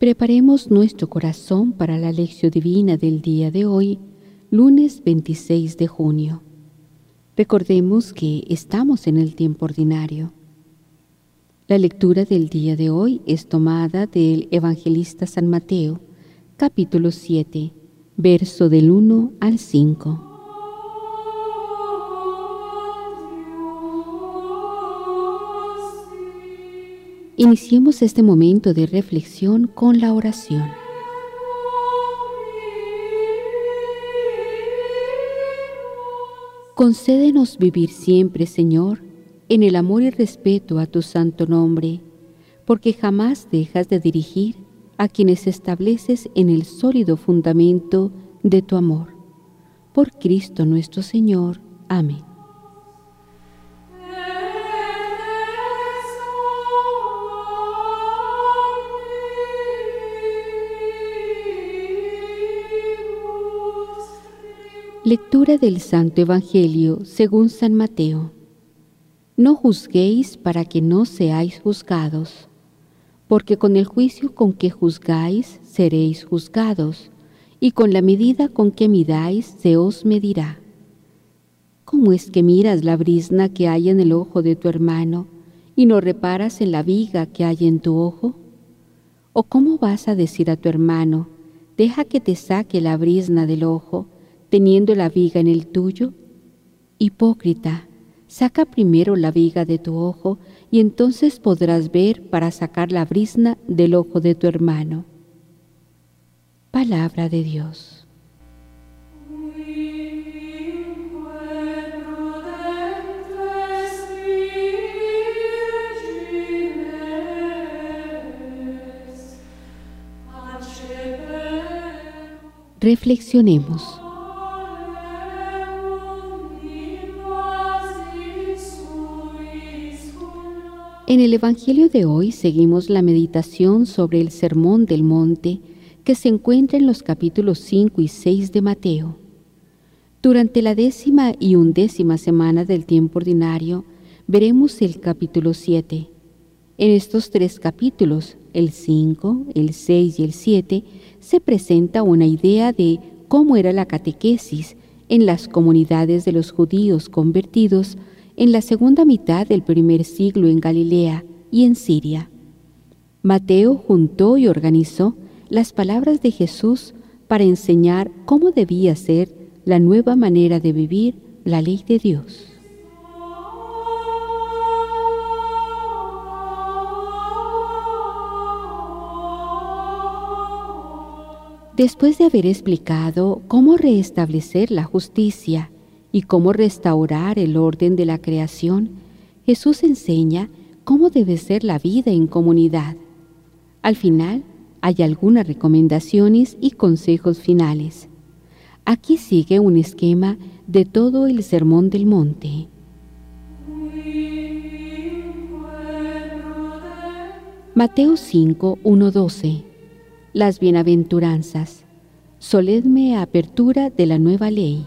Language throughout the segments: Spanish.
Preparemos nuestro corazón para la lección divina del día de hoy, lunes 26 de junio. Recordemos que estamos en el tiempo ordinario. La lectura del día de hoy es tomada del Evangelista San Mateo, capítulo 7, verso del 1 al 5. Iniciemos este momento de reflexión con la oración. Concédenos vivir siempre, Señor, en el amor y respeto a tu santo nombre, porque jamás dejas de dirigir a quienes estableces en el sólido fundamento de tu amor. Por Cristo nuestro Señor. Amén. Lectura del Santo Evangelio según San Mateo. No juzguéis para que no seáis juzgados, porque con el juicio con que juzgáis seréis juzgados, y con la medida con que midáis se os medirá. ¿Cómo es que miras la brisna que hay en el ojo de tu hermano y no reparas en la viga que hay en tu ojo? ¿O cómo vas a decir a tu hermano, deja que te saque la brisna del ojo, teniendo la viga en el tuyo? Hipócrita, saca primero la viga de tu ojo y entonces podrás ver para sacar la brisna del ojo de tu hermano. Palabra de Dios. Reflexionemos. En el Evangelio de hoy seguimos la meditación sobre el Sermón del Monte que se encuentra en los capítulos 5 y 6 de Mateo. Durante la décima y undécima semana del tiempo ordinario veremos el capítulo 7. En estos tres capítulos, el 5, el 6 y el 7, se presenta una idea de cómo era la catequesis en las comunidades de los judíos convertidos en la segunda mitad del primer siglo en Galilea y en Siria. Mateo juntó y organizó las palabras de Jesús para enseñar cómo debía ser la nueva manera de vivir la ley de Dios. Después de haber explicado cómo restablecer la justicia y cómo restaurar el orden de la creación, Jesús enseña cómo debe ser la vida en comunidad. Al final, hay algunas recomendaciones y consejos finales. Aquí sigue un esquema de todo el Sermón del Monte. Mateo 5, 1, 12. Las bienaventuranzas. Soledme apertura de la nueva ley.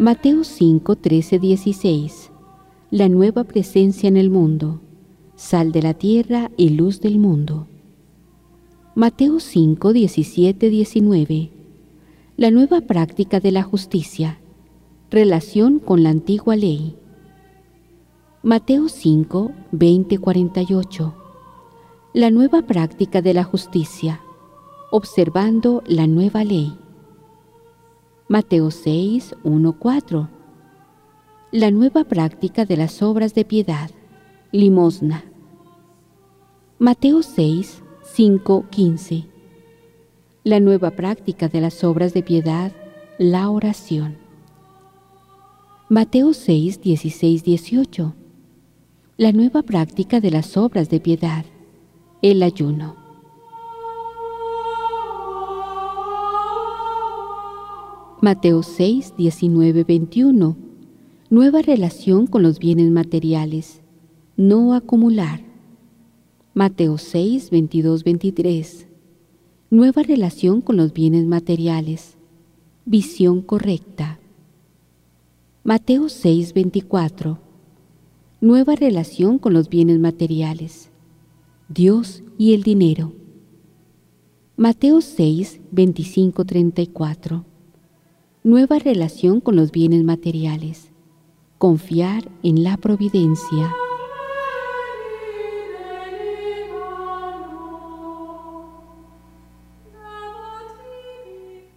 Mateo 5, 13, 16. La nueva presencia en el mundo. Sal de la tierra y luz del mundo. Mateo 5, 17, 19. La nueva práctica de la justicia. Relación con la antigua ley. Mateo 5, 20, 48. La nueva práctica de la justicia. Observando la nueva ley. Mateo 6, 1, 4. La nueva práctica de las obras de piedad, limosna. Mateo 6, 5, 15. La nueva práctica de las obras de piedad, la oración. Mateo 6, 16, 18. La nueva práctica de las obras de piedad, el ayuno. Mateo 6, 19, 21. Nueva relación con los bienes materiales. No acumular. Mateo 6, 22, 23. Nueva relación con los bienes materiales. Visión correcta. Mateo 6, 24. Nueva relación con los bienes materiales. Dios y el dinero. Mateo 6, 25, 34. Nueva relación con los bienes materiales. Confiar en la providencia.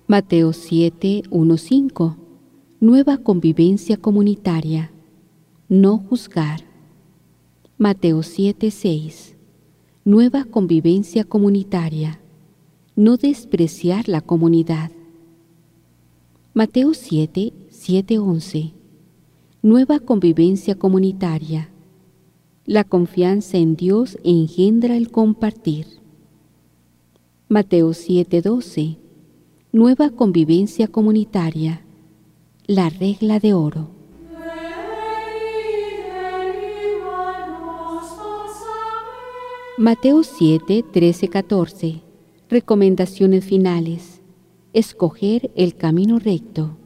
Mateo 7, 1, 5. Nueva convivencia comunitaria. No juzgar. Mateo 7, 6. Nueva convivencia comunitaria. No despreciar la comunidad. Mateo 7, 7, 11. Nueva convivencia comunitaria. La confianza en Dios engendra el compartir. Mateo 7, 12. Nueva convivencia comunitaria. La regla de oro. Mateo 7, 13, 14. Recomendaciones finales. Escoger el camino recto.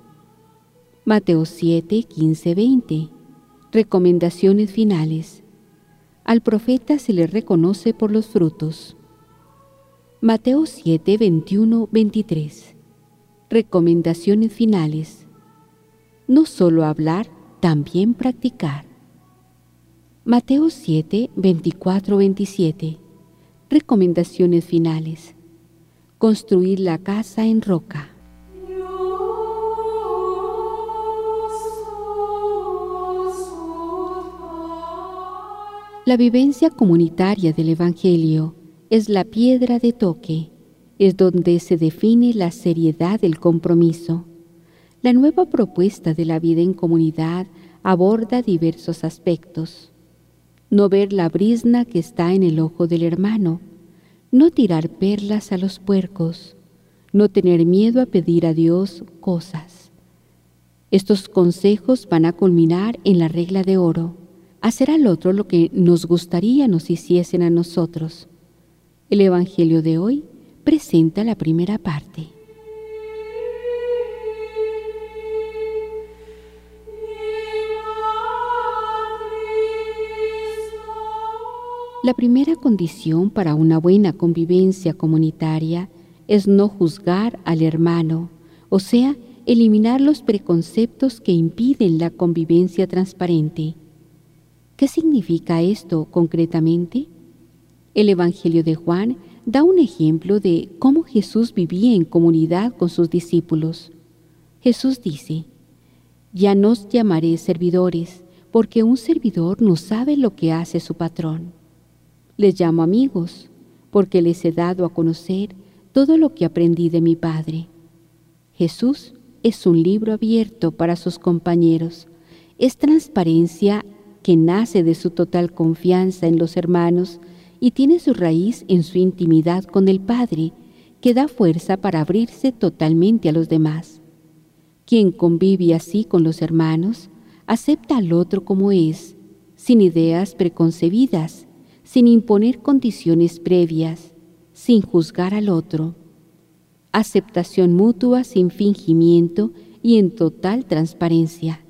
Mateo 7, 15, 20. Recomendaciones finales. Al profeta se le reconoce por los frutos. Mateo 7, 21, 23. Recomendaciones finales. No solo hablar, también practicar. Mateo 7, 24, 27. Recomendaciones finales construir la casa en roca. La vivencia comunitaria del Evangelio es la piedra de toque, es donde se define la seriedad del compromiso. La nueva propuesta de la vida en comunidad aborda diversos aspectos. No ver la brisna que está en el ojo del hermano, no tirar perlas a los puercos, no tener miedo a pedir a Dios cosas. Estos consejos van a culminar en la regla de oro, hacer al otro lo que nos gustaría nos hiciesen a nosotros. El Evangelio de hoy presenta la primera parte. La primera condición para una buena convivencia comunitaria es no juzgar al hermano, o sea, eliminar los preconceptos que impiden la convivencia transparente. ¿Qué significa esto concretamente? El Evangelio de Juan da un ejemplo de cómo Jesús vivía en comunidad con sus discípulos. Jesús dice, Ya nos llamaré servidores, porque un servidor no sabe lo que hace su patrón. Les llamo amigos, porque les he dado a conocer todo lo que aprendí de mi Padre. Jesús es un libro abierto para sus compañeros. Es transparencia que nace de su total confianza en los hermanos y tiene su raíz en su intimidad con el Padre, que da fuerza para abrirse totalmente a los demás. Quien convive así con los hermanos, acepta al otro como es, sin ideas preconcebidas, sin imponer condiciones previas, sin juzgar al otro. Aceptación mutua sin fingimiento y en total transparencia.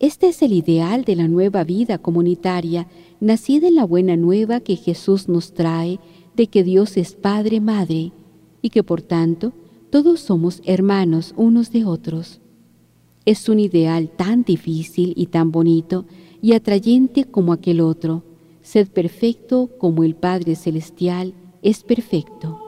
Este es el ideal de la nueva vida comunitaria, nacida en la buena nueva que Jesús nos trae de que Dios es Padre, Madre, y que por tanto todos somos hermanos unos de otros. Es un ideal tan difícil y tan bonito y atrayente como aquel otro, Sed perfecto como el Padre Celestial es perfecto.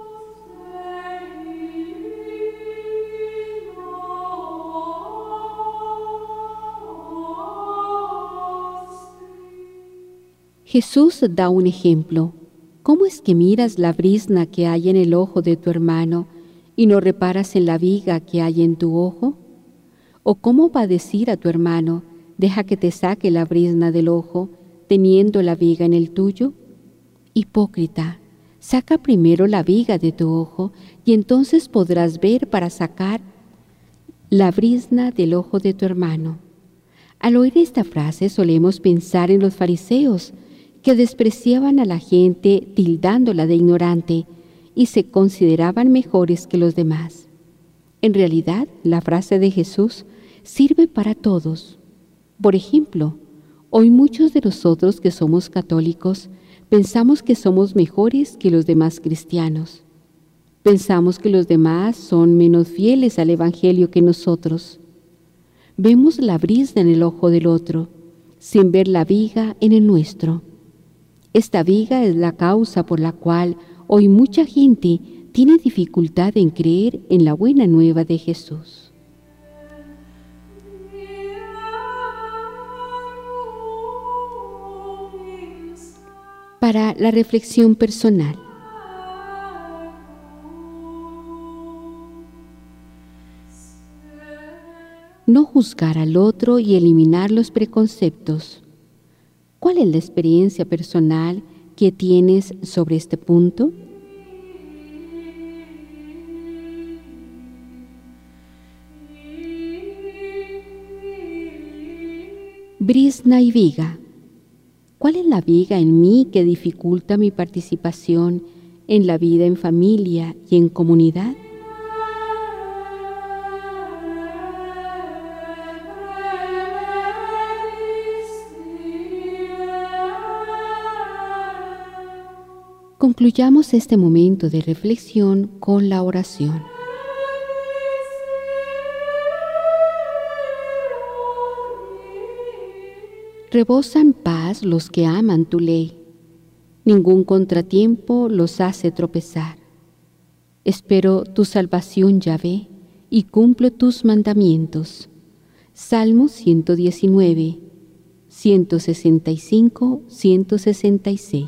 Jesús da un ejemplo. ¿Cómo es que miras la brisna que hay en el ojo de tu hermano y no reparas en la viga que hay en tu ojo? ¿O cómo va a decir a tu hermano, deja que te saque la brisna del ojo teniendo la viga en el tuyo? Hipócrita, saca primero la viga de tu ojo y entonces podrás ver para sacar la brisna del ojo de tu hermano. Al oír esta frase solemos pensar en los fariseos, que despreciaban a la gente tildándola de ignorante y se consideraban mejores que los demás. En realidad, la frase de Jesús sirve para todos. Por ejemplo, Hoy muchos de nosotros que somos católicos pensamos que somos mejores que los demás cristianos. Pensamos que los demás son menos fieles al Evangelio que nosotros. Vemos la brisa en el ojo del otro, sin ver la viga en el nuestro. Esta viga es la causa por la cual hoy mucha gente tiene dificultad en creer en la buena nueva de Jesús. Para la reflexión personal. no juzgar al otro y eliminar los preconceptos. ¿Cuál es la experiencia personal que tienes sobre este punto? Brisna y viga. ¿Cuál es la viga en mí que dificulta mi participación en la vida en familia y en comunidad? Concluyamos este momento de reflexión con la oración. Rebosan paz los que aman tu ley. Ningún contratiempo los hace tropezar. Espero tu salvación, Yahvé, y cumplo tus mandamientos. Salmo 119, 165, 166.